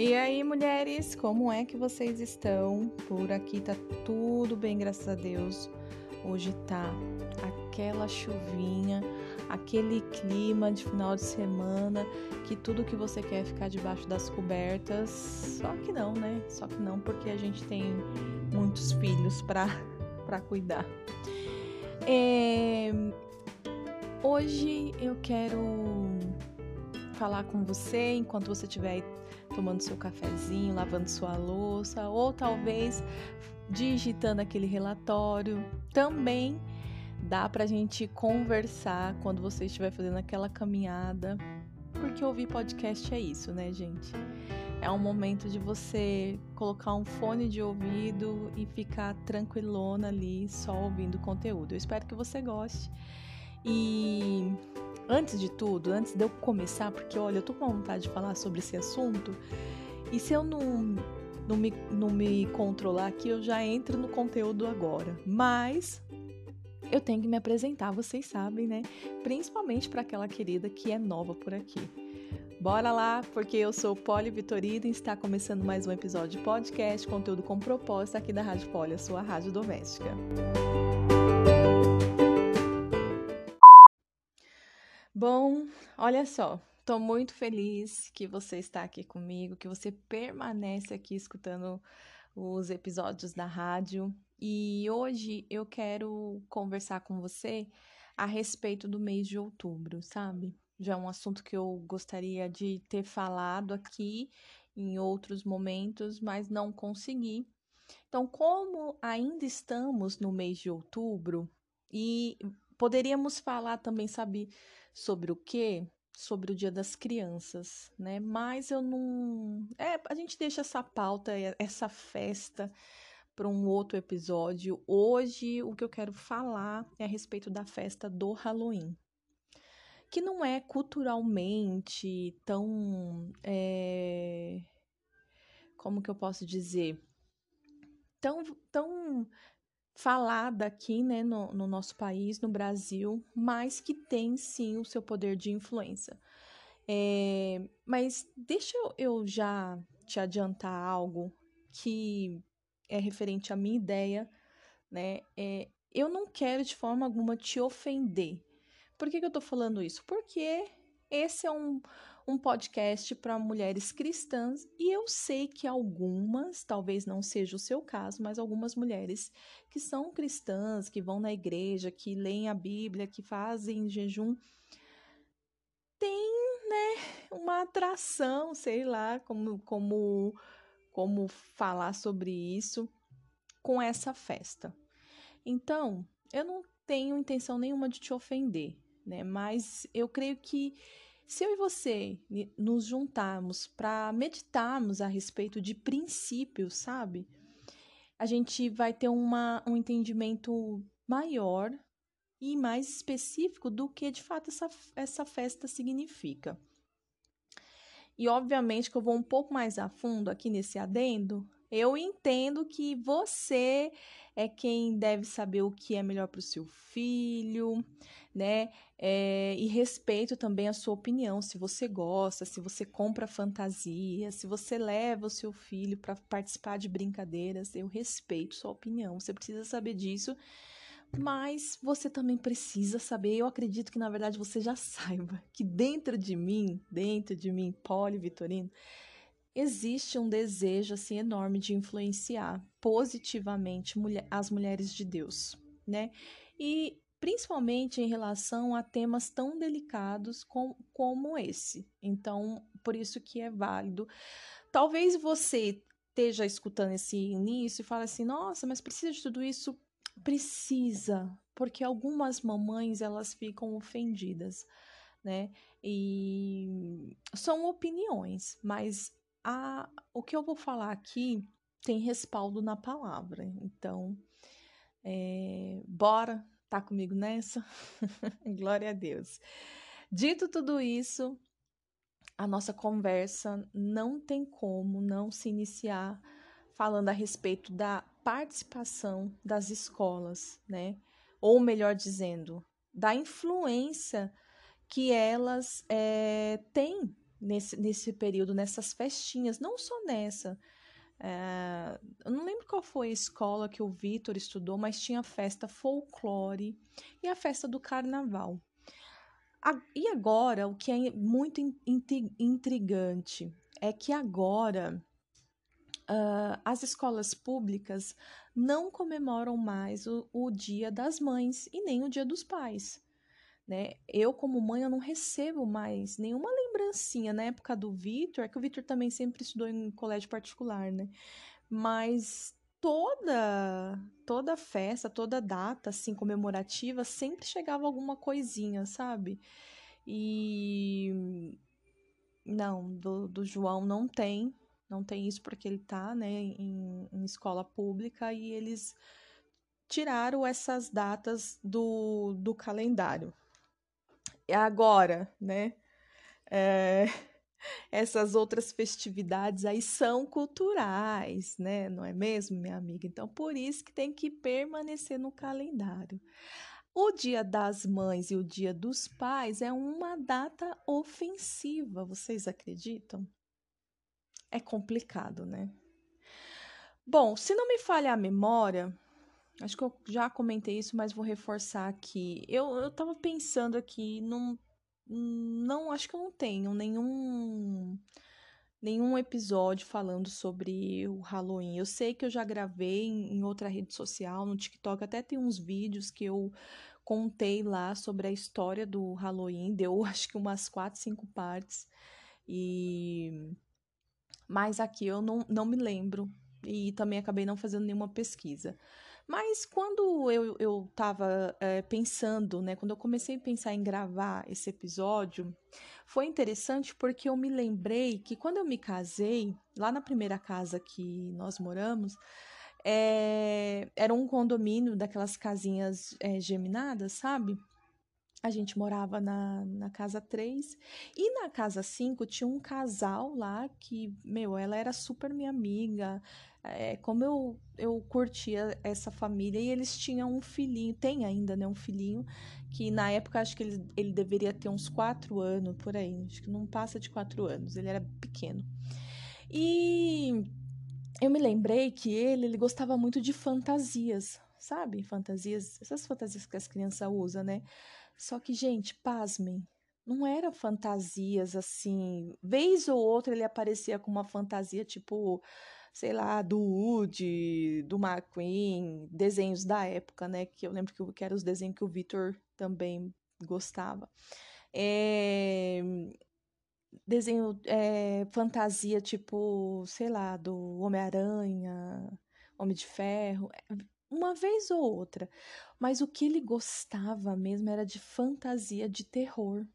E aí, mulheres, como é que vocês estão? Por aqui tá tudo bem, graças a Deus. Hoje tá aquela chuvinha, aquele clima de final de semana que tudo que você quer é ficar debaixo das cobertas. Só que não, né? Só que não, porque a gente tem muitos filhos para para cuidar. É... Hoje eu quero falar com você enquanto você estiver tomando seu cafezinho, lavando sua louça, ou talvez digitando aquele relatório. Também dá para a gente conversar quando você estiver fazendo aquela caminhada, porque ouvir podcast é isso, né, gente? É um momento de você colocar um fone de ouvido e ficar tranquilona ali, só ouvindo conteúdo. Eu espero que você goste. E antes de tudo, antes de eu começar, porque olha, eu tô com vontade de falar sobre esse assunto, e se eu não, não, me, não me controlar aqui, eu já entro no conteúdo agora. Mas eu tenho que me apresentar, vocês sabem, né? Principalmente para aquela querida que é nova por aqui. Bora lá, porque eu sou Poli Vitorino e está começando mais um episódio de podcast, conteúdo com propósito aqui da Rádio Poli, a sua rádio doméstica. Bom, olha só, estou muito feliz que você está aqui comigo, que você permanece aqui escutando os episódios da rádio. E hoje eu quero conversar com você a respeito do mês de outubro, sabe? Já é um assunto que eu gostaria de ter falado aqui em outros momentos, mas não consegui. Então, como ainda estamos no mês de outubro e poderíamos falar também, sabe, sobre o quê? Sobre o Dia das Crianças, né? Mas eu não. É, a gente deixa essa pauta, essa festa para um outro episódio. Hoje, o que eu quero falar é a respeito da festa do Halloween, que não é culturalmente tão. É... Como que eu posso dizer? Tão, tão falada aqui né, no, no nosso país, no Brasil, mas que tem sim o seu poder de influência. É, mas deixa eu já te adiantar algo que é referente à minha ideia, né? É, eu não quero de forma alguma te ofender. Por que, que eu tô falando isso? Porque esse é um, um podcast para mulheres cristãs e eu sei que algumas, talvez não seja o seu caso, mas algumas mulheres que são cristãs, que vão na igreja, que leem a Bíblia, que fazem jejum, têm, né, uma atração, sei lá, como como como falar sobre isso com essa festa. Então, eu não tenho intenção nenhuma de te ofender, né? Mas eu creio que se eu e você nos juntarmos para meditarmos a respeito de princípios, sabe? A gente vai ter uma, um entendimento maior e mais específico do que de fato essa, essa festa significa. E obviamente que eu vou um pouco mais a fundo aqui nesse adendo. Eu entendo que você é quem deve saber o que é melhor para o seu filho, né? É, e respeito também a sua opinião, se você gosta, se você compra fantasia, se você leva o seu filho para participar de brincadeiras, eu respeito sua opinião. Você precisa saber disso, mas você também precisa saber. Eu acredito que na verdade você já saiba que dentro de mim, dentro de mim, Poli Vitorino, existe um desejo assim enorme de influenciar positivamente as mulheres de Deus, né? E principalmente em relação a temas tão delicados com, como esse. Então, por isso que é válido. Talvez você esteja escutando esse início e fale assim: "Nossa, mas precisa de tudo isso?" Precisa, porque algumas mamães elas ficam ofendidas, né? E são opiniões, mas a, o que eu vou falar aqui tem respaldo na palavra. Então, é, bora Tá comigo nessa? Glória a Deus. Dito tudo isso, a nossa conversa não tem como não se iniciar falando a respeito da participação das escolas, né? Ou melhor dizendo, da influência que elas é, têm nesse, nesse período, nessas festinhas, não só nessa. É, eu não lembro qual foi a escola que o Vitor estudou, mas tinha a festa folclore e a festa do carnaval. A, e agora, o que é muito intrigante é que agora uh, as escolas públicas não comemoram mais o, o Dia das Mães e nem o Dia dos Pais. Né? Eu, como mãe, eu não recebo mais nenhuma lembrancinha. Na época do Vitor, é que o Vitor também sempre estudou em colégio particular, né? Mas toda toda festa, toda data assim comemorativa sempre chegava alguma coisinha, sabe? E não, do, do João não tem, não tem isso porque ele tá, né, em, em escola pública e eles tiraram essas datas do, do calendário agora, né? É, essas outras festividades aí são culturais, né? Não é mesmo, minha amiga? Então, por isso que tem que permanecer no calendário. O Dia das Mães e o Dia dos Pais é uma data ofensiva, vocês acreditam? É complicado, né? Bom, se não me falha a memória, Acho que eu já comentei isso, mas vou reforçar aqui. Eu, eu tava pensando aqui, não, não acho que eu não tenho nenhum nenhum episódio falando sobre o Halloween. Eu sei que eu já gravei em, outra rede social, no TikTok, até tem uns vídeos que eu contei lá sobre a história do Halloween, deu acho que umas quatro, cinco partes. E mas aqui eu não, não me lembro e também acabei não fazendo nenhuma pesquisa. Mas quando eu, eu tava é, pensando, né, quando eu comecei a pensar em gravar esse episódio, foi interessante porque eu me lembrei que quando eu me casei, lá na primeira casa que nós moramos, é, era um condomínio daquelas casinhas é, geminadas, sabe? A gente morava na, na casa 3 e na casa 5 tinha um casal lá que, meu, ela era super minha amiga, é, como eu, eu curtia essa família e eles tinham um filhinho, tem ainda, né, um filhinho, que na época acho que ele, ele deveria ter uns quatro anos, por aí, acho que não passa de quatro anos, ele era pequeno. E eu me lembrei que ele, ele gostava muito de fantasias, sabe? Fantasias, essas fantasias que as crianças usam, né? Só que, gente, pasmem, não era fantasias assim. Vez ou outra ele aparecia com uma fantasia tipo sei lá, do Woody, do McQueen, desenhos da época, né? Que eu lembro que, que eram os desenhos que o Victor também gostava. É, desenho, é, fantasia, tipo, sei lá, do Homem-Aranha, Homem de Ferro, é, uma vez ou outra. Mas o que ele gostava mesmo era de fantasia de terror.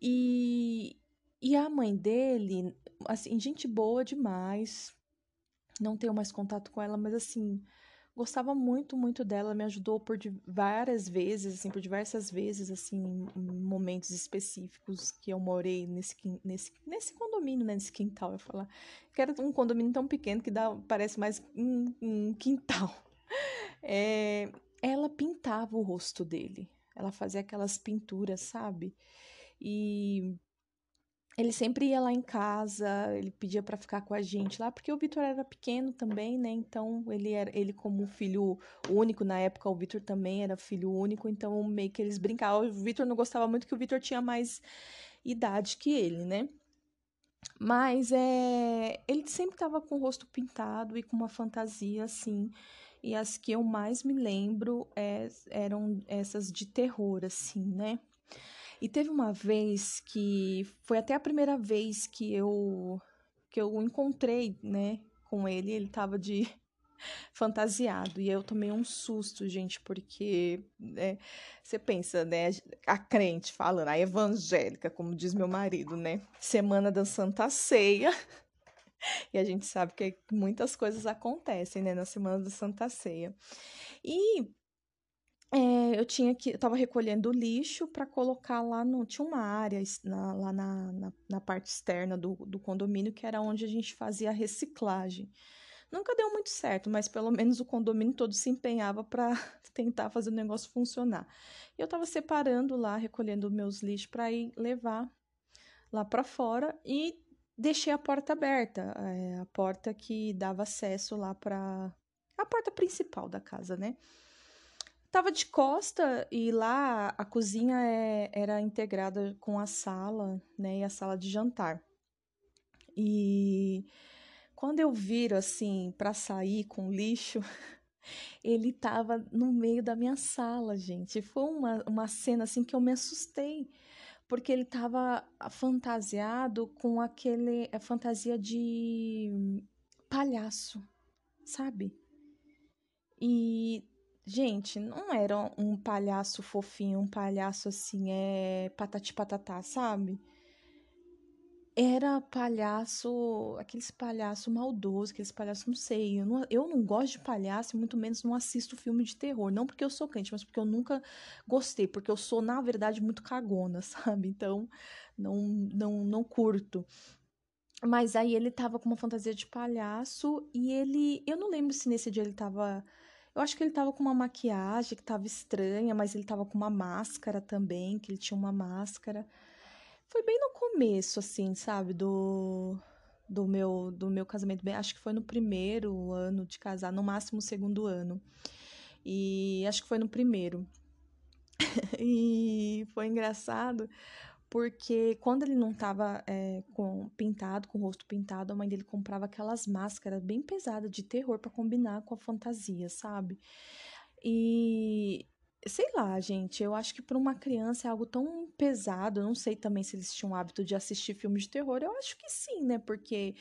E, e a mãe dele, assim, gente boa demais. Não tenho mais contato com ela, mas assim, gostava muito, muito dela, me ajudou por várias vezes, assim, por diversas vezes, assim, em momentos específicos que eu morei nesse, nesse, nesse condomínio, né, nesse quintal, eu falar. Que era um condomínio tão pequeno que dá, parece mais um, um quintal. É, ela pintava o rosto dele, ela fazia aquelas pinturas, sabe? E ele sempre ia lá em casa, ele pedia para ficar com a gente lá, porque o Vitor era pequeno também, né? Então, ele era ele como filho único na época, o Vitor também era filho único, então meio que eles brincavam. O Vitor não gostava muito que o Vitor tinha mais idade que ele, né? Mas é, ele sempre estava com o rosto pintado e com uma fantasia assim. E as que eu mais me lembro é, eram essas de terror, assim, né? E teve uma vez que foi até a primeira vez que eu que eu encontrei, né, com ele, ele tava de fantasiado e eu tomei um susto, gente, porque né, você pensa, né, a crente falando, a evangélica, como diz meu marido, né, semana da Santa Ceia. E a gente sabe que muitas coisas acontecem, né, na semana da Santa Ceia. E é, eu tinha que, eu tava recolhendo lixo para colocar lá no, tinha uma área na, lá na, na, na, parte externa do, do condomínio que era onde a gente fazia a reciclagem. Nunca deu muito certo, mas pelo menos o condomínio todo se empenhava para tentar fazer o negócio funcionar. E eu tava separando lá, recolhendo meus lixos para ir levar lá para fora e deixei a porta aberta, é, a porta que dava acesso lá para a porta principal da casa, né? Tava de costa e lá a cozinha é, era integrada com a sala, né? E a sala de jantar. E quando eu viro assim para sair com lixo, ele tava no meio da minha sala, gente. Foi uma, uma cena assim que eu me assustei porque ele estava fantasiado com aquele a fantasia de palhaço, sabe? E gente, não era um palhaço fofinho, um palhaço assim, é patati patatá, sabe? Era palhaço, aqueles palhaço maldoso, aqueles palhaços, não sei. Eu não, eu não gosto de palhaço, muito menos não assisto filme de terror. Não porque eu sou crente, mas porque eu nunca gostei. Porque eu sou, na verdade, muito cagona, sabe? Então, não, não, não curto. Mas aí ele tava com uma fantasia de palhaço e ele. Eu não lembro se nesse dia ele tava. Eu acho que ele tava com uma maquiagem que tava estranha, mas ele tava com uma máscara também, que ele tinha uma máscara. Foi bem no começo, assim, sabe, do, do meu do meu casamento. Bem, acho que foi no primeiro ano de casar, no máximo segundo ano. E acho que foi no primeiro. e foi engraçado porque quando ele não tava é, com, pintado, com o rosto pintado, a mãe dele comprava aquelas máscaras bem pesadas de terror para combinar com a fantasia, sabe? E Sei lá, gente, eu acho que para uma criança é algo tão pesado. Eu não sei também se eles tinham o hábito de assistir filmes de terror. Eu acho que sim, né? Porque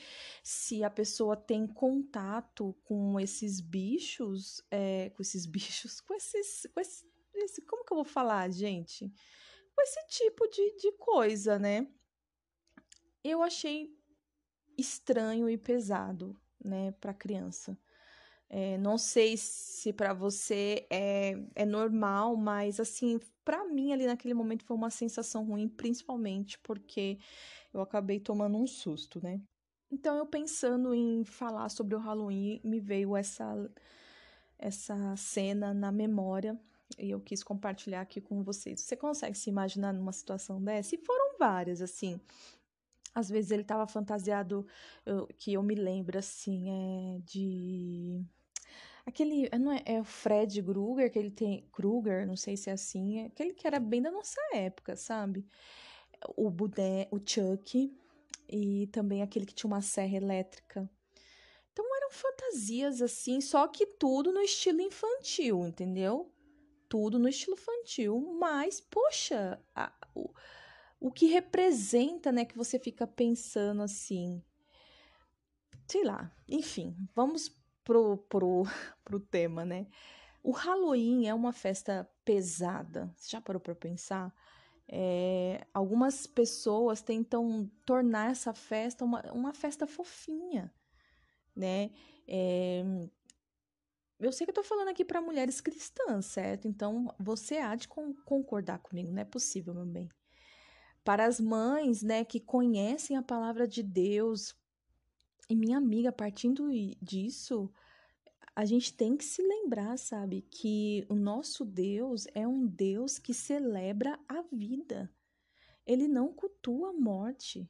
se a pessoa tem contato com esses bichos, é, com esses bichos, com esses, com esse, esse, como que eu vou falar, gente? Com esse tipo de, de coisa, né? Eu achei estranho e pesado, né, para criança. É, não sei se para você é, é normal, mas assim, para mim ali naquele momento foi uma sensação ruim, principalmente porque eu acabei tomando um susto, né? Então eu pensando em falar sobre o Halloween, me veio essa essa cena na memória e eu quis compartilhar aqui com vocês. Você consegue se imaginar numa situação dessa? E foram várias, assim. Às vezes ele estava fantasiado, eu, que eu me lembro, assim, é de Aquele, não é, é o Fred Krueger, que ele tem, Krueger, não sei se é assim, é aquele que era bem da nossa época, sabe? O Budé, o Chuck, e também aquele que tinha uma serra elétrica. Então eram fantasias assim, só que tudo no estilo infantil, entendeu? Tudo no estilo infantil, mas, poxa, a, o, o que representa, né, que você fica pensando assim, sei lá, enfim, vamos pro, pro, pro tema, né? O Halloween é uma festa pesada. Você já parou para pensar? É, algumas pessoas tentam tornar essa festa uma, uma festa fofinha, né? É, eu sei que eu tô falando aqui para mulheres cristãs, certo? Então você há de con concordar comigo, não é possível, meu bem. Para as mães, né, que conhecem a palavra de Deus, e minha amiga, partindo disso, a gente tem que se lembrar, sabe, que o nosso Deus é um Deus que celebra a vida. Ele não cultua a morte.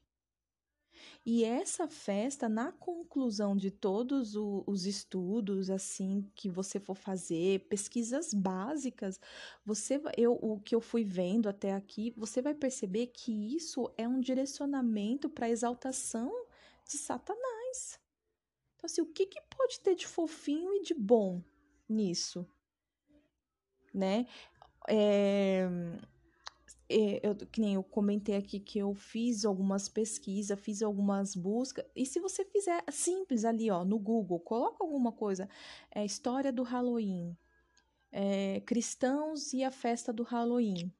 E essa festa, na conclusão de todos os estudos assim que você for fazer, pesquisas básicas, você eu o que eu fui vendo até aqui, você vai perceber que isso é um direcionamento para a exaltação de Satanás. Então, assim, o que, que pode ter de fofinho e de bom nisso? Né? É, eu, que nem eu comentei aqui que eu fiz algumas pesquisas, fiz algumas buscas, e se você fizer simples ali, ó, no Google, coloca alguma coisa, é história do Halloween, é, cristãos e a festa do Halloween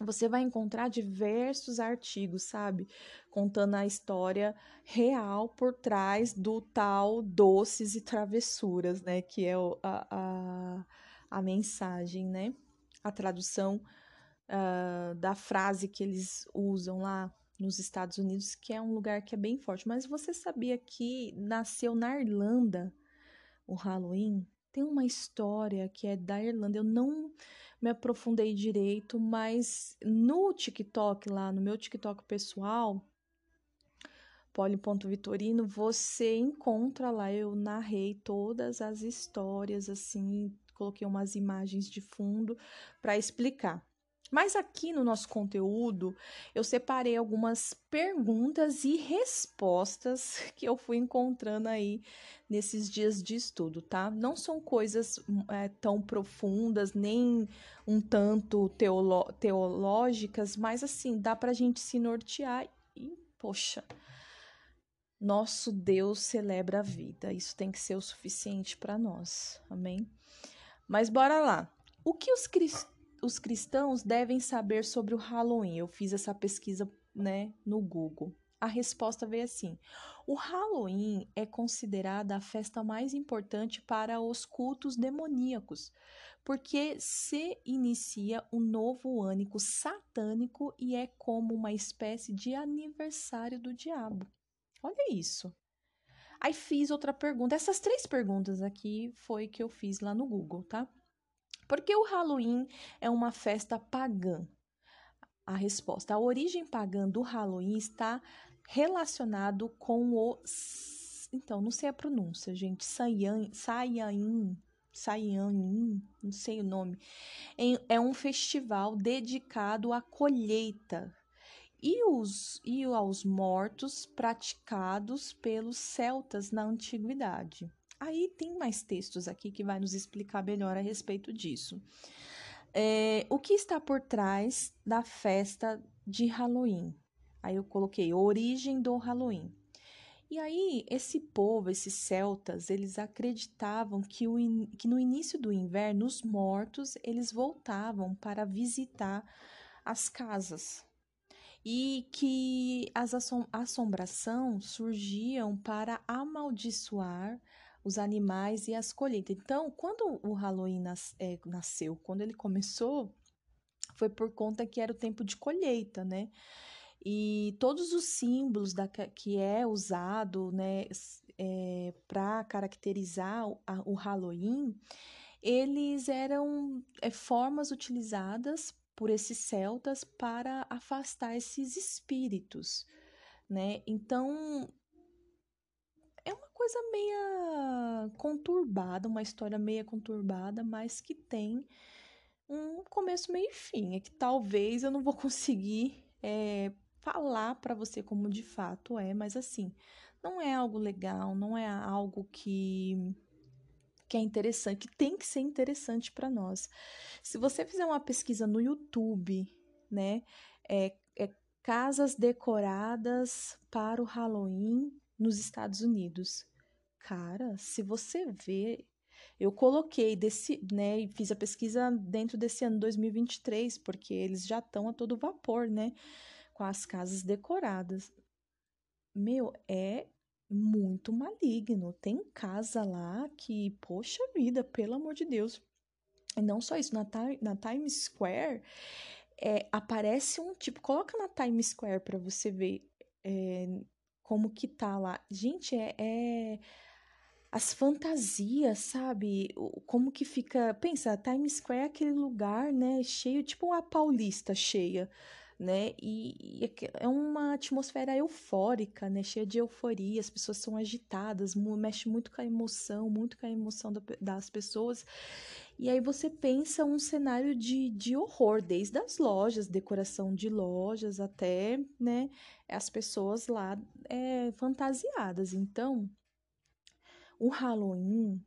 você vai encontrar diversos artigos, sabe? Contando a história real por trás do tal doces e travessuras, né? Que é a, a, a mensagem, né? A tradução uh, da frase que eles usam lá nos Estados Unidos, que é um lugar que é bem forte. Mas você sabia que nasceu na Irlanda o Halloween? Tem uma história que é da Irlanda. Eu não me aprofundei direito, mas no TikTok, lá no meu TikTok pessoal, Poli.vitorino, você encontra lá, eu narrei todas as histórias, assim, coloquei umas imagens de fundo para explicar. Mas aqui no nosso conteúdo, eu separei algumas perguntas e respostas que eu fui encontrando aí nesses dias de estudo, tá? Não são coisas é, tão profundas, nem um tanto teolo teológicas, mas assim, dá pra gente se nortear e, poxa, nosso Deus celebra a vida. Isso tem que ser o suficiente para nós. Amém? Mas bora lá. O que os cristãos os cristãos devem saber sobre o Halloween? Eu fiz essa pesquisa, né, no Google. A resposta veio assim: o Halloween é considerada a festa mais importante para os cultos demoníacos, porque se inicia um novo ano satânico e é como uma espécie de aniversário do diabo. Olha isso. Aí fiz outra pergunta. Essas três perguntas aqui foi que eu fiz lá no Google, tá? Porque o Halloween é uma festa pagã. A resposta: a origem pagã do Halloween está relacionado com o então, não sei a pronúncia, gente. Saiyan, Saiyan, não sei o nome. É um festival dedicado à colheita e, os, e aos mortos praticados pelos celtas na antiguidade. Aí tem mais textos aqui que vai nos explicar melhor a respeito disso. É, o que está por trás da festa de Halloween? Aí eu coloquei origem do Halloween. E aí, esse povo, esses celtas, eles acreditavam que, o, que no início do inverno, os mortos, eles voltavam para visitar as casas. E que as assom surgiam para amaldiçoar os animais e as colheitas. Então, quando o Halloween nas, é, nasceu, quando ele começou, foi por conta que era o tempo de colheita, né? E todos os símbolos da, que é usado, né, é, para caracterizar o, a, o Halloween, eles eram é, formas utilizadas por esses celtas para afastar esses espíritos, né? Então, coisa meia conturbada, uma história meia conturbada, mas que tem um começo, meio e fim. É que talvez eu não vou conseguir é, falar para você como de fato é, mas assim, não é algo legal, não é algo que que é interessante, que tem que ser interessante para nós. Se você fizer uma pesquisa no YouTube, né, é, é casas decoradas para o Halloween nos Estados Unidos. Cara, se você vê, eu coloquei desse, né, e fiz a pesquisa dentro desse ano 2023, porque eles já estão a todo vapor, né, com as casas decoradas. Meu, é muito maligno. Tem casa lá que, poxa vida, pelo amor de Deus. E não só isso, na, na Times Square é, aparece um tipo, coloca na Times Square para você ver é, como que tá lá. Gente, é, é as fantasias, sabe? Como que fica. Pensa, Times Square é aquele lugar, né? Cheio, tipo a Paulista cheia, né? E, e é uma atmosfera eufórica, né? Cheia de euforia, as pessoas são agitadas, mexe muito com a emoção, muito com a emoção das pessoas. E aí você pensa um cenário de, de horror, desde as lojas, decoração de lojas, até, né? As pessoas lá é, fantasiadas. Então o Halloween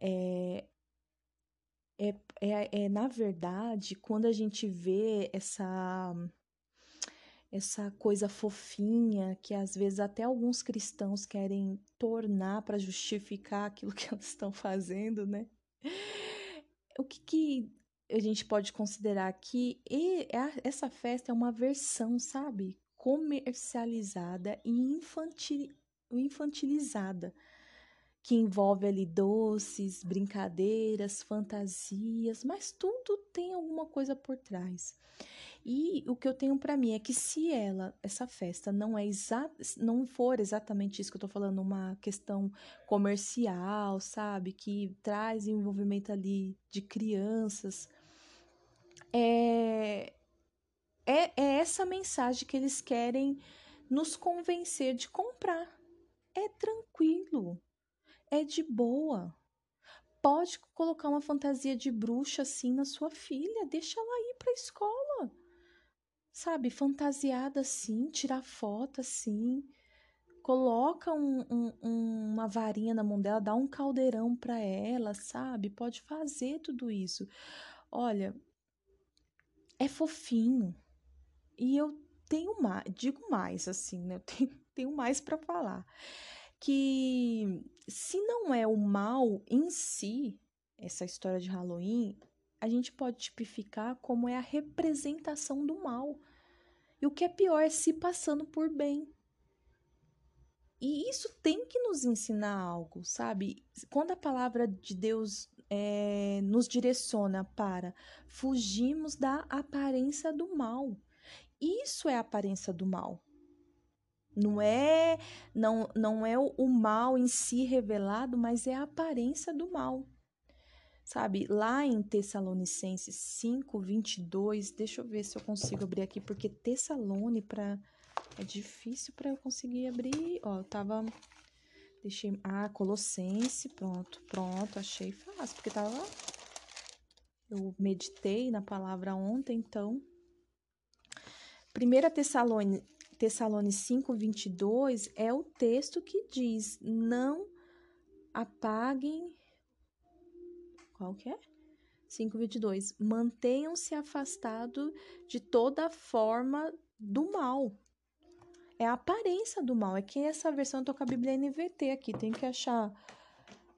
é, é, é, é, na verdade, quando a gente vê essa essa coisa fofinha que às vezes até alguns cristãos querem tornar para justificar aquilo que eles estão fazendo, né? O que, que a gente pode considerar aqui? E essa festa é uma versão, sabe? Comercializada e infantil, infantilizada que envolve ali doces, brincadeiras, fantasias, mas tudo tem alguma coisa por trás. E o que eu tenho para mim é que se ela, essa festa não é não for exatamente isso que eu tô falando, uma questão comercial, sabe, que traz envolvimento ali de crianças, é, é, é essa mensagem que eles querem nos convencer de comprar. É tranquilo, é de boa. Pode colocar uma fantasia de bruxa assim na sua filha, deixa ela ir para a escola. Sabe, fantasiada assim, tirar foto assim. Coloca um, um, uma varinha na mão dela, dá um caldeirão para ela, sabe? Pode fazer tudo isso. Olha, é fofinho. E eu tenho mais, digo mais assim, né? Eu tenho, tenho mais para falar. Que se não é o mal em si, essa história de Halloween, a gente pode tipificar como é a representação do mal. E o que é pior é se passando por bem. E isso tem que nos ensinar algo, sabe? Quando a palavra de Deus é, nos direciona para fugirmos da aparência do mal. Isso é a aparência do mal. Não é não, não é o, mal em si revelado, mas é a aparência do mal. Sabe, lá em Tessalonicenses 5, 22, deixa eu ver se eu consigo abrir aqui, porque Tessalone para é difícil para eu conseguir abrir. Ó, eu tava deixei ah, Colossense, pronto, pronto, achei fácil, porque tava eu meditei na palavra ontem, então 1 Tessalone, Tessalone 5, 22 é o texto que diz: Não apaguem qual que é? 5:22. Mantenham-se afastados de toda forma do mal. É a aparência do mal. É que essa versão eu tô com a Bíblia NVT aqui. Tem que achar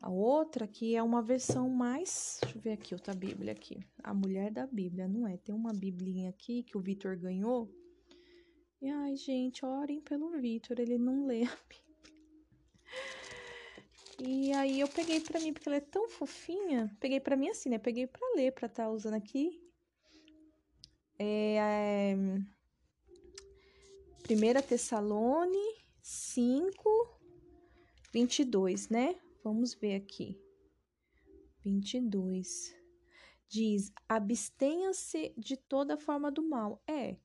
a outra que é uma versão mais. Deixa eu ver aqui outra Bíblia aqui. A mulher da Bíblia, não é? Tem uma Biblinha aqui que o Vitor ganhou. E ai, gente, orem pelo Vitor, ele não lê a Bíblia. E aí eu peguei para mim, porque ela é tão fofinha. Peguei para mim assim, né? Peguei para ler, para estar tá usando aqui. É, é... 1 Tessalone 5, 22, né? Vamos ver aqui. 22. Diz: abstenha-se de toda forma do mal. É.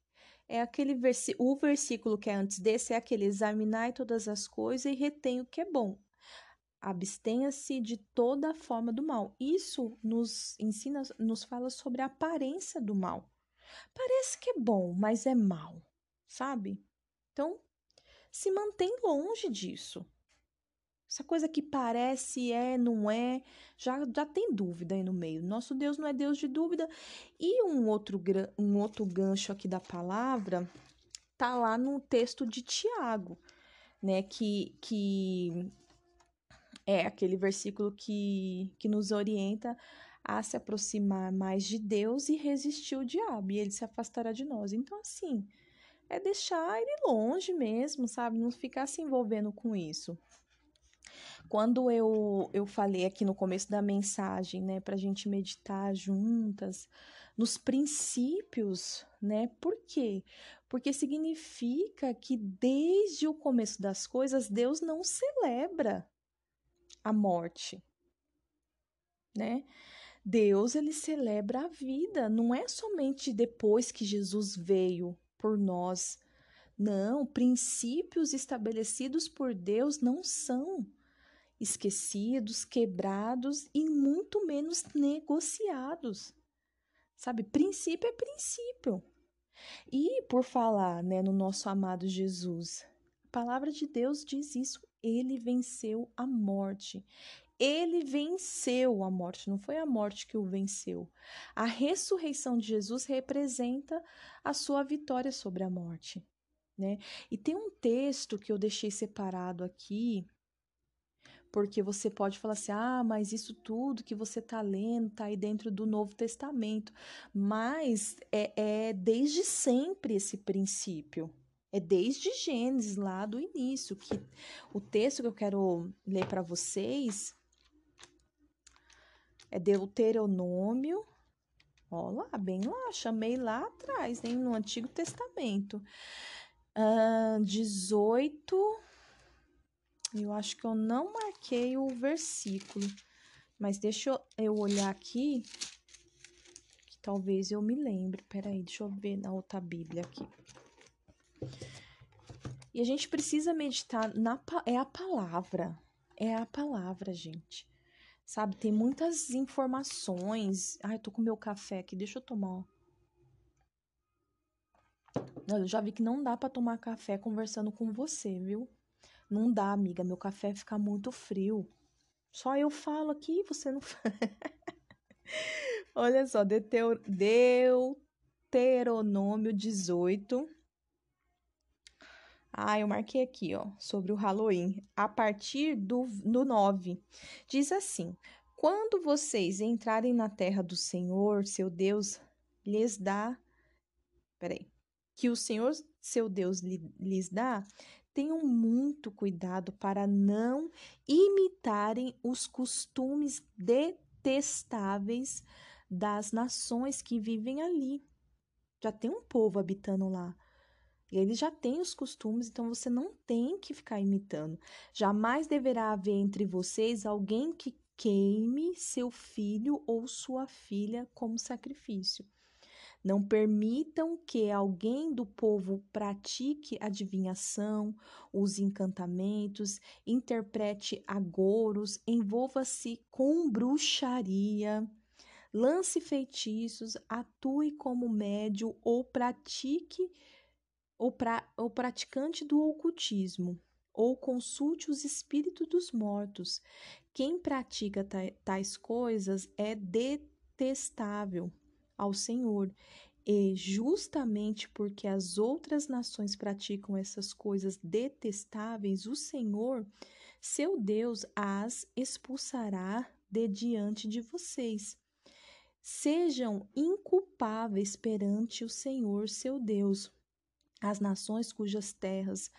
É aquele versículo, o versículo que é antes desse é aquele: examinai todas as coisas e retém o que é bom abstenha-se de toda forma do mal. Isso nos ensina, nos fala sobre a aparência do mal. Parece que é bom, mas é mal, sabe? Então, se mantém longe disso. Essa coisa que parece é, não é, já, já tem dúvida aí no meio. Nosso Deus não é Deus de dúvida. E um outro, um outro gancho aqui da palavra tá lá no texto de Tiago, né? Que, que é aquele versículo que, que nos orienta a se aproximar mais de Deus e resistir o diabo, e ele se afastará de nós. Então, assim, é deixar ele longe mesmo, sabe? Não ficar se envolvendo com isso. Quando eu, eu falei aqui no começo da mensagem, né, para a gente meditar juntas, nos princípios, né? Por quê? Porque significa que desde o começo das coisas, Deus não celebra a morte, né? Deus ele celebra a vida, não é somente depois que Jesus veio por nós. Não, princípios estabelecidos por Deus não são esquecidos, quebrados e muito menos negociados. Sabe, princípio é princípio. E por falar, né, no nosso amado Jesus, a palavra de Deus diz isso ele venceu a morte. Ele venceu a morte, não foi a morte que o venceu. A ressurreição de Jesus representa a sua vitória sobre a morte. Né? E tem um texto que eu deixei separado aqui, porque você pode falar assim: ah, mas isso tudo que você está lendo está aí dentro do Novo Testamento. Mas é, é desde sempre esse princípio. É desde Gênesis, lá do início, que o texto que eu quero ler para vocês é Deuteronômio. Ó lá, bem lá, chamei lá atrás, hein, no Antigo Testamento. Uh, 18. Eu acho que eu não marquei o versículo, mas deixa eu, olhar aqui. talvez eu me lembre. Peraí, deixa eu ver na outra Bíblia aqui. E a gente precisa meditar na é a palavra. É a palavra, gente. Sabe, tem muitas informações. Ai, eu tô com meu café aqui, deixa eu tomar. Eu já vi que não dá para tomar café conversando com você, viu? Não dá, amiga, meu café fica muito frio. Só eu falo aqui, você não Olha só, Deuteronômio 18. Ah, eu marquei aqui, ó, sobre o Halloween. A partir do, do 9. Diz assim: Quando vocês entrarem na terra do Senhor, seu Deus, lhes dá. Peraí. Que o Senhor, seu Deus, lhes dá, tenham muito cuidado para não imitarem os costumes detestáveis das nações que vivem ali. Já tem um povo habitando lá. E ele já tem os costumes, então você não tem que ficar imitando. Jamais deverá haver entre vocês alguém que queime seu filho ou sua filha como sacrifício. Não permitam que alguém do povo pratique adivinhação, use encantamentos, interprete agouros, envolva-se com bruxaria, lance feitiços, atue como médio ou pratique ou, pra, ou praticante do ocultismo, ou consulte os espíritos dos mortos. Quem pratica tais coisas é detestável ao Senhor. E justamente porque as outras nações praticam essas coisas detestáveis, o Senhor, seu Deus, as expulsará de diante de vocês. Sejam inculpáveis perante o Senhor, seu Deus. As nações cujas terras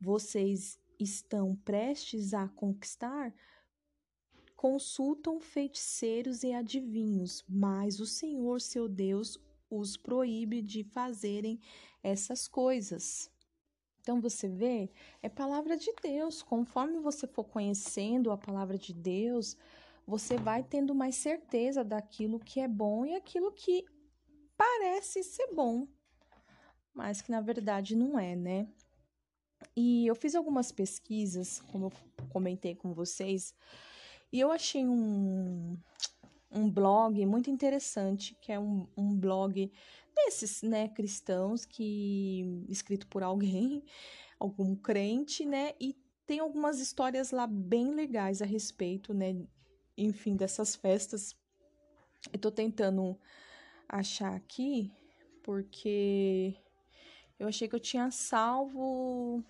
vocês estão prestes a conquistar consultam feiticeiros e adivinhos, mas o Senhor, seu Deus, os proíbe de fazerem essas coisas. Então você vê, é palavra de Deus. Conforme você for conhecendo a palavra de Deus, você vai tendo mais certeza daquilo que é bom e aquilo que parece ser bom, mas que na verdade não é, né? E eu fiz algumas pesquisas, como eu comentei com vocês, e eu achei um, um blog muito interessante, que é um, um blog desses, né, cristãos, que escrito por alguém, algum crente, né, e tem algumas histórias lá bem legais a respeito, né, enfim, dessas festas. Eu tô tentando achar aqui, porque eu achei que eu tinha salvo,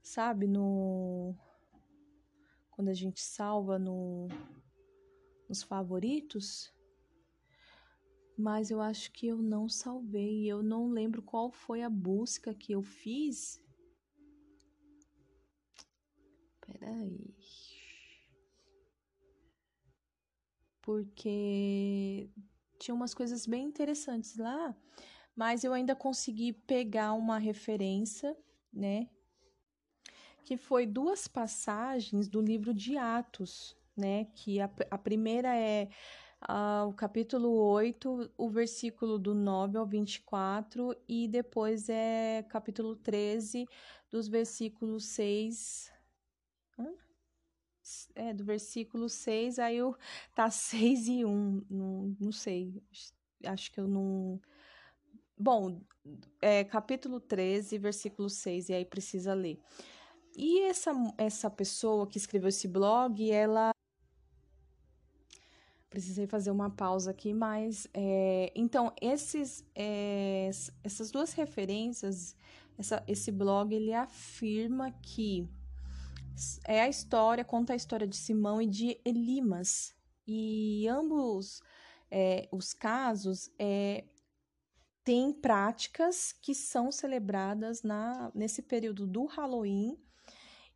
sabe, no quando a gente salva no, nos favoritos, mas eu acho que eu não salvei. Eu não lembro qual foi a busca que eu fiz. Peraí. Porque tinha umas coisas bem interessantes lá, mas eu ainda consegui pegar uma referência, né, que foi duas passagens do livro de Atos, né? Que a, a primeira é uh, o capítulo 8, o versículo do 9 ao 24, e depois é capítulo 13, dos versículos 6. Hã? É, do versículo 6, aí eu, tá 6 e 1, não, não sei, acho que eu não. Bom, é capítulo 13, versículo 6, e aí precisa ler. E essa, essa pessoa que escreveu esse blog, ela. Precisei fazer uma pausa aqui, mas. É... Então, esses, é... essas duas referências, essa, esse blog, ele afirma que é a história, conta a história de Simão e de Elimas. E ambos é, os casos é, têm práticas que são celebradas na, nesse período do Halloween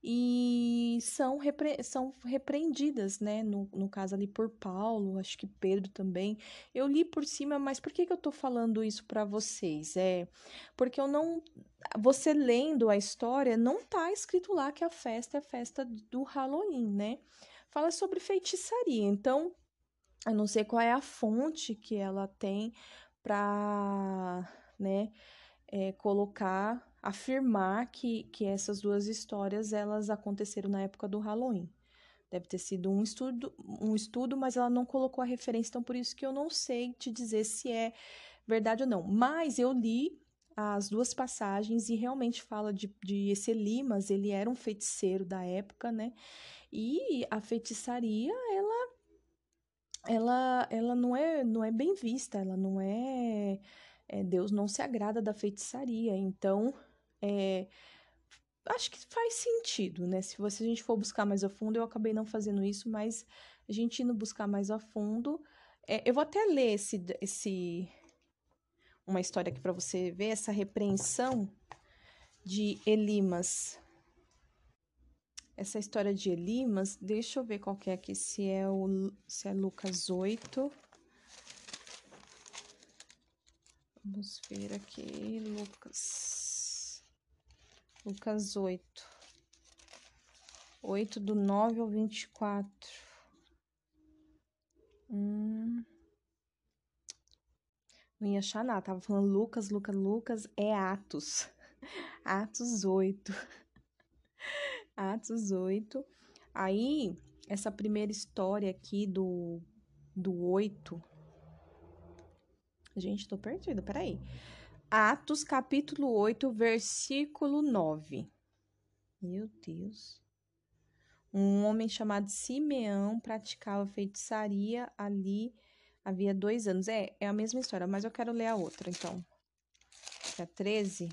e são, repre são repreendidas, né? No, no caso ali por Paulo, acho que Pedro também. Eu li por cima, mas por que, que eu tô falando isso para vocês? É porque eu não. Você lendo a história, não tá escrito lá que a festa é a festa do Halloween, né? Fala sobre feitiçaria. Então, Eu não sei qual é a fonte que ela tem para, né, é, colocar, afirmar que, que essas duas histórias elas aconteceram na época do Halloween. Deve ter sido um estudo, um estudo, mas ela não colocou a referência, então por isso que eu não sei te dizer se é verdade ou não. Mas eu li as duas passagens e realmente fala de, de esse Limas, ele era um feiticeiro da época, né? E a feitiçaria, ela ela ela não é não é bem vista, ela não é, é Deus não se agrada da feitiçaria. Então, é, acho que faz sentido, né? Se você, a gente for buscar mais a fundo, eu acabei não fazendo isso, mas a gente indo buscar mais a fundo, é, eu vou até ler esse, esse uma história aqui para você ver essa repreensão de Elimas. Essa história de Elimas, deixa eu ver qual que é aqui, se é o se é Lucas 8. Vamos ver aqui, Lucas Lucas 8. 8 do 9 ao 24. Hum. Não ia achar nada. Tava falando Lucas, Lucas, Lucas. É Atos. Atos 8. Atos 8. Aí, essa primeira história aqui do, do 8. Gente, tô perdida, peraí. Atos capítulo 8, versículo 9. Meu Deus. Um homem chamado Simeão praticava feitiçaria ali havia dois anos. É, é a mesma história, mas eu quero ler a outra, então. É 13.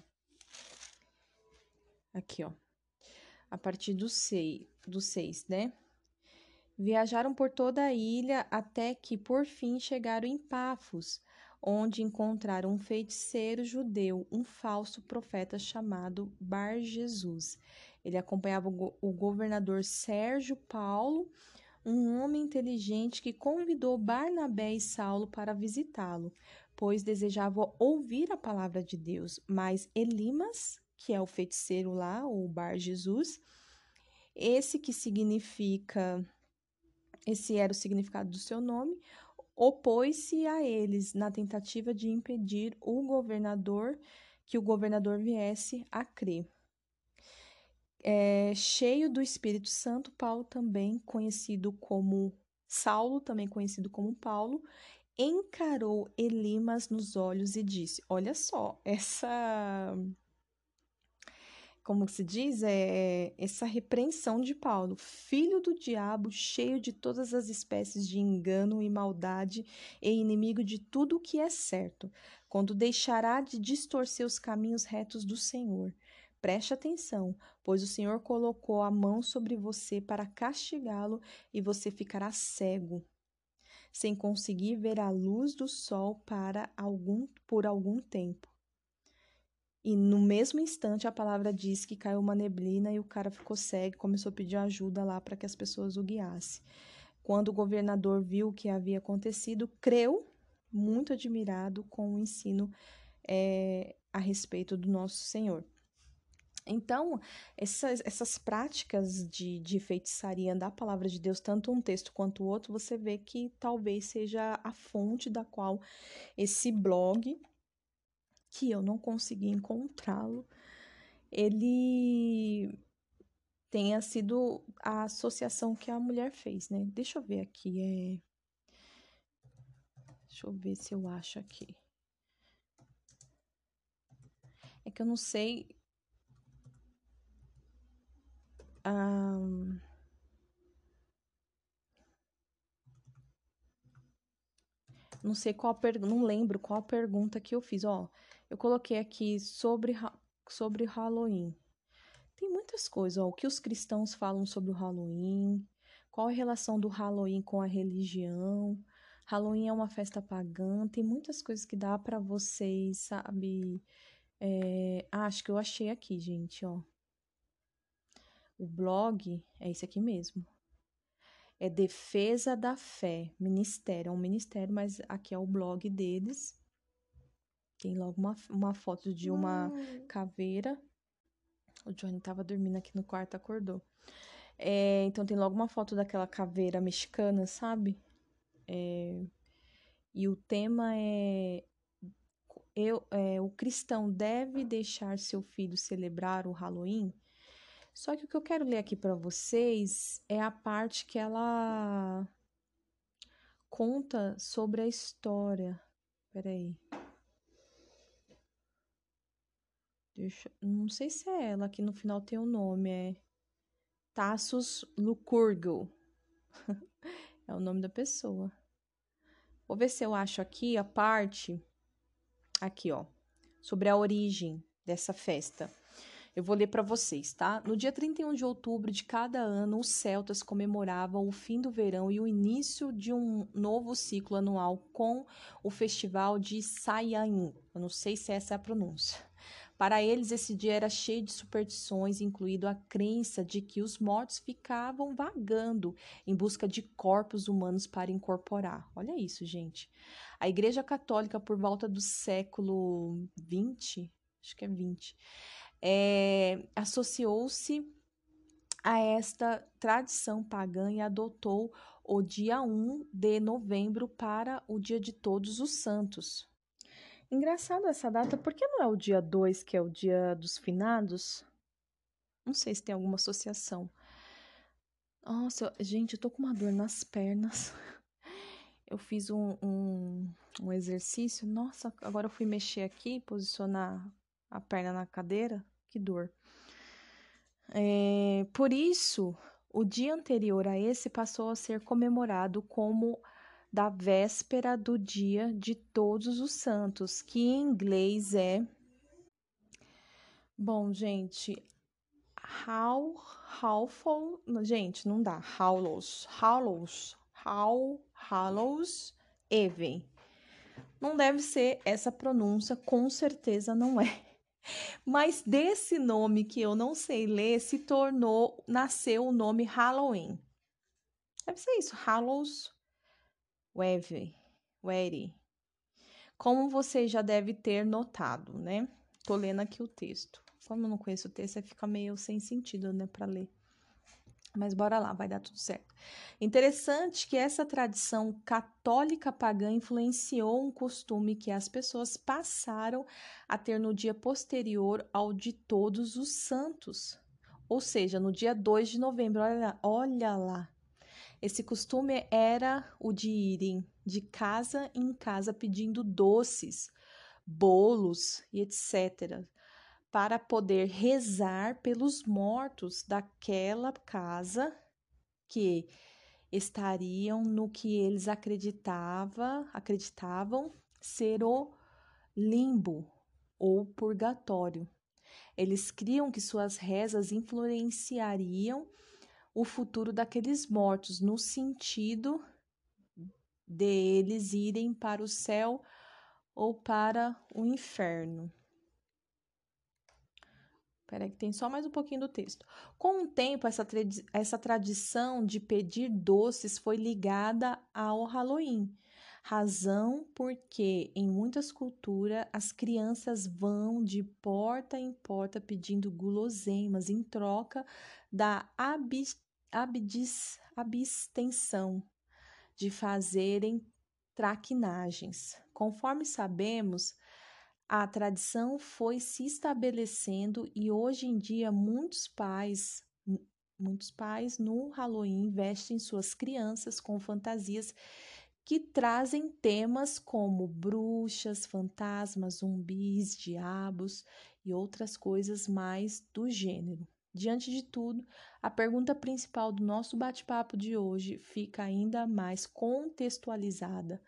Aqui, ó. A partir do 6, do 6, né? Viajaram por toda a ilha até que, por fim, chegaram em Pafos onde encontraram um feiticeiro judeu, um falso profeta chamado Bar Jesus. Ele acompanhava o governador Sérgio Paulo, um homem inteligente que convidou Barnabé e Saulo para visitá-lo, pois desejava ouvir a palavra de Deus. Mas Elimas, que é o feiticeiro lá, o Bar Jesus, esse que significa, esse era o significado do seu nome, opôs-se a eles na tentativa de impedir o governador que o governador viesse a crer. É, cheio do Espírito Santo, Paulo também conhecido como Saulo, também conhecido como Paulo, encarou Elimas nos olhos e disse: Olha só, essa como se diz, é essa repreensão de Paulo, filho do diabo, cheio de todas as espécies de engano e maldade, e inimigo de tudo o que é certo, quando deixará de distorcer os caminhos retos do Senhor. Preste atenção, pois o Senhor colocou a mão sobre você para castigá-lo e você ficará cego, sem conseguir ver a luz do sol para algum por algum tempo. E no mesmo instante a palavra diz que caiu uma neblina e o cara ficou cego, começou a pedir ajuda lá para que as pessoas o guiassem. Quando o governador viu o que havia acontecido, creu, muito admirado com o ensino é, a respeito do nosso Senhor. Então, essas, essas práticas de, de feitiçaria da palavra de Deus, tanto um texto quanto o outro, você vê que talvez seja a fonte da qual esse blog que eu não consegui encontrá-lo, ele tenha sido a associação que a mulher fez, né? Deixa eu ver aqui, é... Deixa eu ver se eu acho aqui. É que eu não sei... Não sei qual pergunta, não lembro qual pergunta que eu fiz, ó. Eu coloquei aqui sobre, sobre Halloween. Tem muitas coisas, ó, o que os cristãos falam sobre o Halloween, qual a relação do Halloween com a religião. Halloween é uma festa pagã, tem muitas coisas que dá para vocês, sabe? É... Ah, acho que eu achei aqui, gente, ó. O blog é esse aqui mesmo. É Defesa da Fé, Ministério. É um ministério, mas aqui é o blog deles. Tem logo uma, uma foto de uma hum. caveira. O Johnny tava dormindo aqui no quarto, acordou. É, então tem logo uma foto daquela caveira mexicana, sabe? É, e o tema é, eu, é: o cristão deve deixar seu filho celebrar o Halloween? Só que o que eu quero ler aqui para vocês é a parte que ela conta sobre a história. Peraí. Deixa, não sei se é ela, aqui no final tem o um nome, é Tassus Lucurgo. é o nome da pessoa. Vou ver se eu acho aqui a parte aqui, ó, sobre a origem dessa festa. Eu vou ler para vocês, tá? No dia 31 de outubro de cada ano, os celtas comemoravam o fim do verão e o início de um novo ciclo anual com o festival de Saiain. Eu não sei se essa é a pronúncia. Para eles, esse dia era cheio de superstições, incluindo a crença de que os mortos ficavam vagando em busca de corpos humanos para incorporar. Olha isso, gente. A Igreja Católica, por volta do século 20, acho que é 20, é, associou-se a esta tradição pagã e adotou o dia 1 de novembro para o dia de Todos os Santos. Engraçado essa data, por que não é o dia 2, que é o dia dos finados? Não sei se tem alguma associação. Nossa, gente, eu tô com uma dor nas pernas. Eu fiz um, um, um exercício. Nossa, agora eu fui mexer aqui, posicionar a perna na cadeira que dor. É, por isso, o dia anterior a esse passou a ser comemorado como da véspera do dia de Todos os Santos, que em inglês é. Bom, gente, how, howful, gente, não dá. Hallows, Hallows, How, Hallows Eve. Não deve ser essa pronúncia, com certeza não é. Mas desse nome que eu não sei ler, se tornou, nasceu o nome Halloween. Deve ser isso, Hallows Weve, Were. Como você já deve ter notado, né? Tô lendo aqui o texto. Como eu não conheço o texto, fica meio sem sentido, né, para ler. Mas bora lá, vai dar tudo certo. Interessante que essa tradição católica pagã influenciou um costume que as pessoas passaram a ter no dia posterior ao de Todos os Santos, ou seja, no dia 2 de novembro. Olha, olha lá. Esse costume era o de irem de casa em casa pedindo doces, bolos e etc para poder rezar pelos mortos daquela casa que estariam no que eles acreditava, acreditavam ser o limbo ou purgatório. Eles criam que suas rezas influenciariam o futuro daqueles mortos no sentido deles irem para o céu ou para o inferno. Peraí, que tem só mais um pouquinho do texto. Com o tempo, essa, essa tradição de pedir doces foi ligada ao Halloween, razão porque em muitas culturas as crianças vão de porta em porta pedindo guloseimas em troca da abis, abdis, abstenção de fazerem traquinagens. Conforme sabemos, a tradição foi se estabelecendo e hoje em dia muitos pais, muitos pais no Halloween vestem suas crianças com fantasias que trazem temas como bruxas, fantasmas, zumbis, diabos e outras coisas mais do gênero. Diante de tudo, a pergunta principal do nosso bate-papo de hoje fica ainda mais contextualizada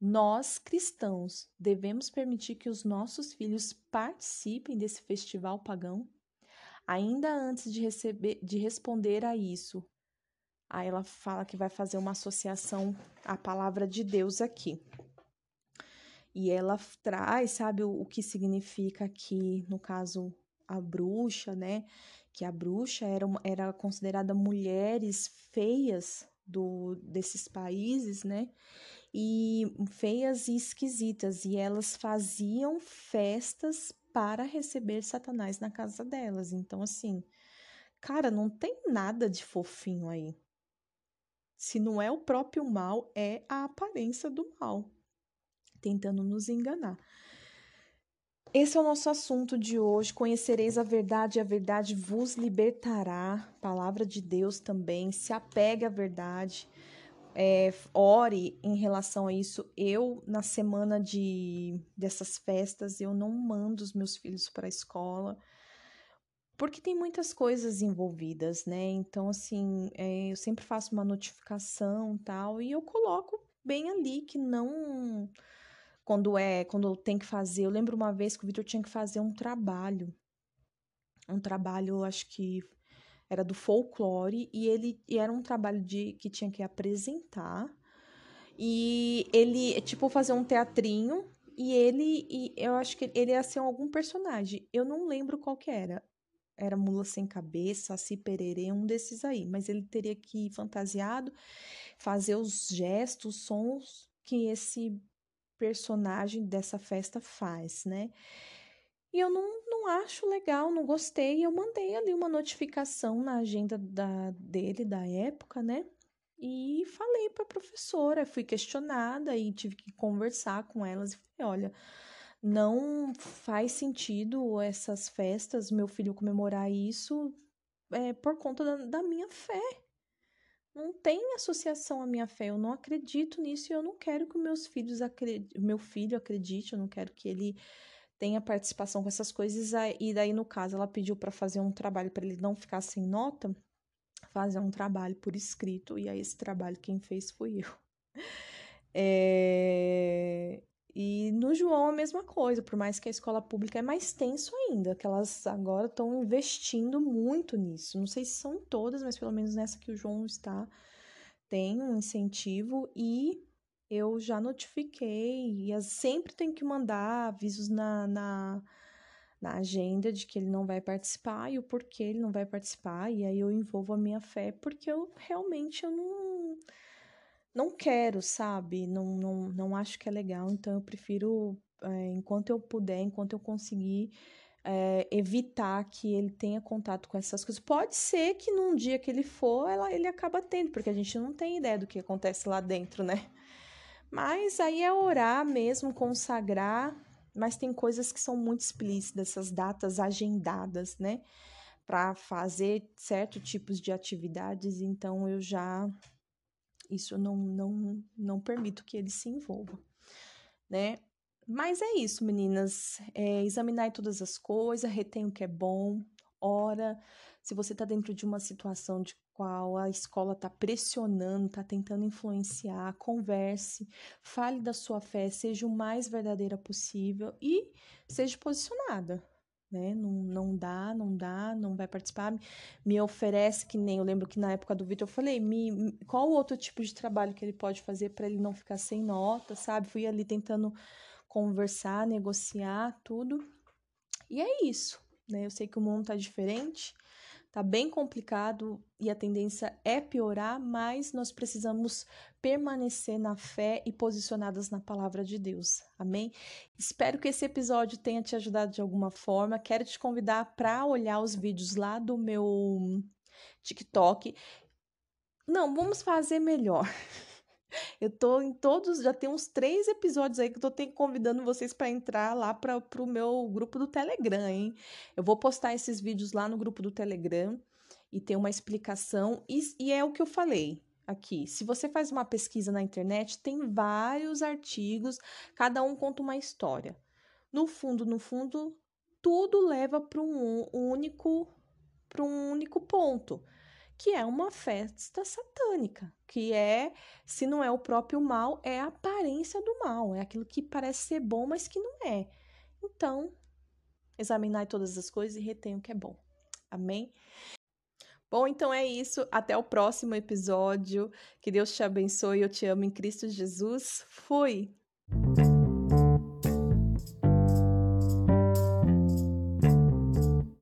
nós, cristãos, devemos permitir que os nossos filhos participem desse festival pagão? Ainda antes de, receber, de responder a isso, aí ela fala que vai fazer uma associação à palavra de Deus aqui. E ela traz, sabe, o, que significa aqui, no caso, a bruxa, né? Que a bruxa era, era considerada mulheres feias do, desses países, né? e feias e esquisitas, e elas faziam festas para receber Satanás na casa delas. Então, assim, cara, não tem nada de fofinho aí. Se não é o próprio mal, é a aparência do mal, tentando nos enganar. Esse é o nosso assunto de hoje. Conhecereis a verdade e a verdade vos libertará. Palavra de Deus também. Se apegue à verdade. É, ore em relação a isso. Eu, na semana de dessas festas, eu não mando os meus filhos para a escola porque tem muitas coisas envolvidas, né? Então, assim, é, eu sempre faço uma notificação tal, e eu coloco bem ali que não quando é, quando tem que fazer. Eu lembro uma vez que o Vitor tinha que fazer um trabalho. Um trabalho, acho que era do folclore e ele e era um trabalho de que tinha que apresentar. E ele, tipo, fazer um teatrinho e ele e eu acho que ele ia ser algum personagem. Eu não lembro qual que era. Era Mula Sem Cabeça, Saci Pererê, um desses aí. Mas ele teria que ir fantasiado, fazer os gestos, sons que esse personagem dessa festa faz, né? E eu não, não acho legal, não gostei. Eu mandei ali uma notificação na agenda da, dele, da época, né? E falei para a professora, fui questionada e tive que conversar com elas e falei: olha, não faz sentido essas festas, meu filho comemorar isso é, por conta da, da minha fé não tem associação à minha fé. Eu não acredito nisso e eu não quero que meus filhos acreditem, meu filho acredite, eu não quero que ele tenha participação com essas coisas. E daí, no caso, ela pediu para fazer um trabalho para ele não ficar sem nota, fazer um trabalho por escrito, e aí esse trabalho quem fez fui eu. É... E no João a mesma coisa, por mais que a escola pública é mais tenso ainda, que elas agora estão investindo muito nisso. Não sei se são todas, mas pelo menos nessa que o João está, tem um incentivo e eu já notifiquei. E sempre tem que mandar avisos na, na, na agenda de que ele não vai participar e o porquê ele não vai participar. E aí eu envolvo a minha fé, porque eu realmente eu não não quero, sabe? Não, não, não acho que é legal, então eu prefiro, é, enquanto eu puder, enquanto eu conseguir, é, evitar que ele tenha contato com essas coisas. Pode ser que num dia que ele for, ela, ele acaba tendo, porque a gente não tem ideia do que acontece lá dentro, né? Mas aí é orar mesmo, consagrar, mas tem coisas que são muito explícitas, essas datas agendadas, né? Para fazer certos tipos de atividades, então eu já isso não, não, não permito que ele se envolva, né? Mas é isso, meninas. É, examinar todas as coisas, retém o que é bom, ora. Se você está dentro de uma situação de qual a escola está pressionando, está tentando influenciar, converse, fale da sua fé, seja o mais verdadeira possível e seja posicionada, né? Não, não dá, não dá, não vai participar. Me oferece, que nem eu lembro que na época do Vitor eu falei, me, qual o outro tipo de trabalho que ele pode fazer para ele não ficar sem nota, sabe? Fui ali tentando conversar, negociar, tudo. E é isso, né? Eu sei que o mundo tá diferente, Tá bem complicado e a tendência é piorar, mas nós precisamos permanecer na fé e posicionadas na palavra de Deus. Amém? Espero que esse episódio tenha te ajudado de alguma forma. Quero te convidar para olhar os vídeos lá do meu TikTok. Não, vamos fazer melhor. Eu tô em todos, já tem uns três episódios aí que eu tô convidando vocês para entrar lá para o meu grupo do Telegram, hein? Eu vou postar esses vídeos lá no grupo do Telegram e ter uma explicação. E, e é o que eu falei aqui. Se você faz uma pesquisa na internet, tem vários artigos, cada um conta uma história. No fundo, no fundo, tudo leva para um único para um único ponto que é uma festa satânica, que é, se não é o próprio mal, é a aparência do mal, é aquilo que parece ser bom, mas que não é. Então, examinar todas as coisas e retenha o que é bom. Amém? Bom, então é isso. Até o próximo episódio. Que Deus te abençoe. Eu te amo em Cristo Jesus. Fui!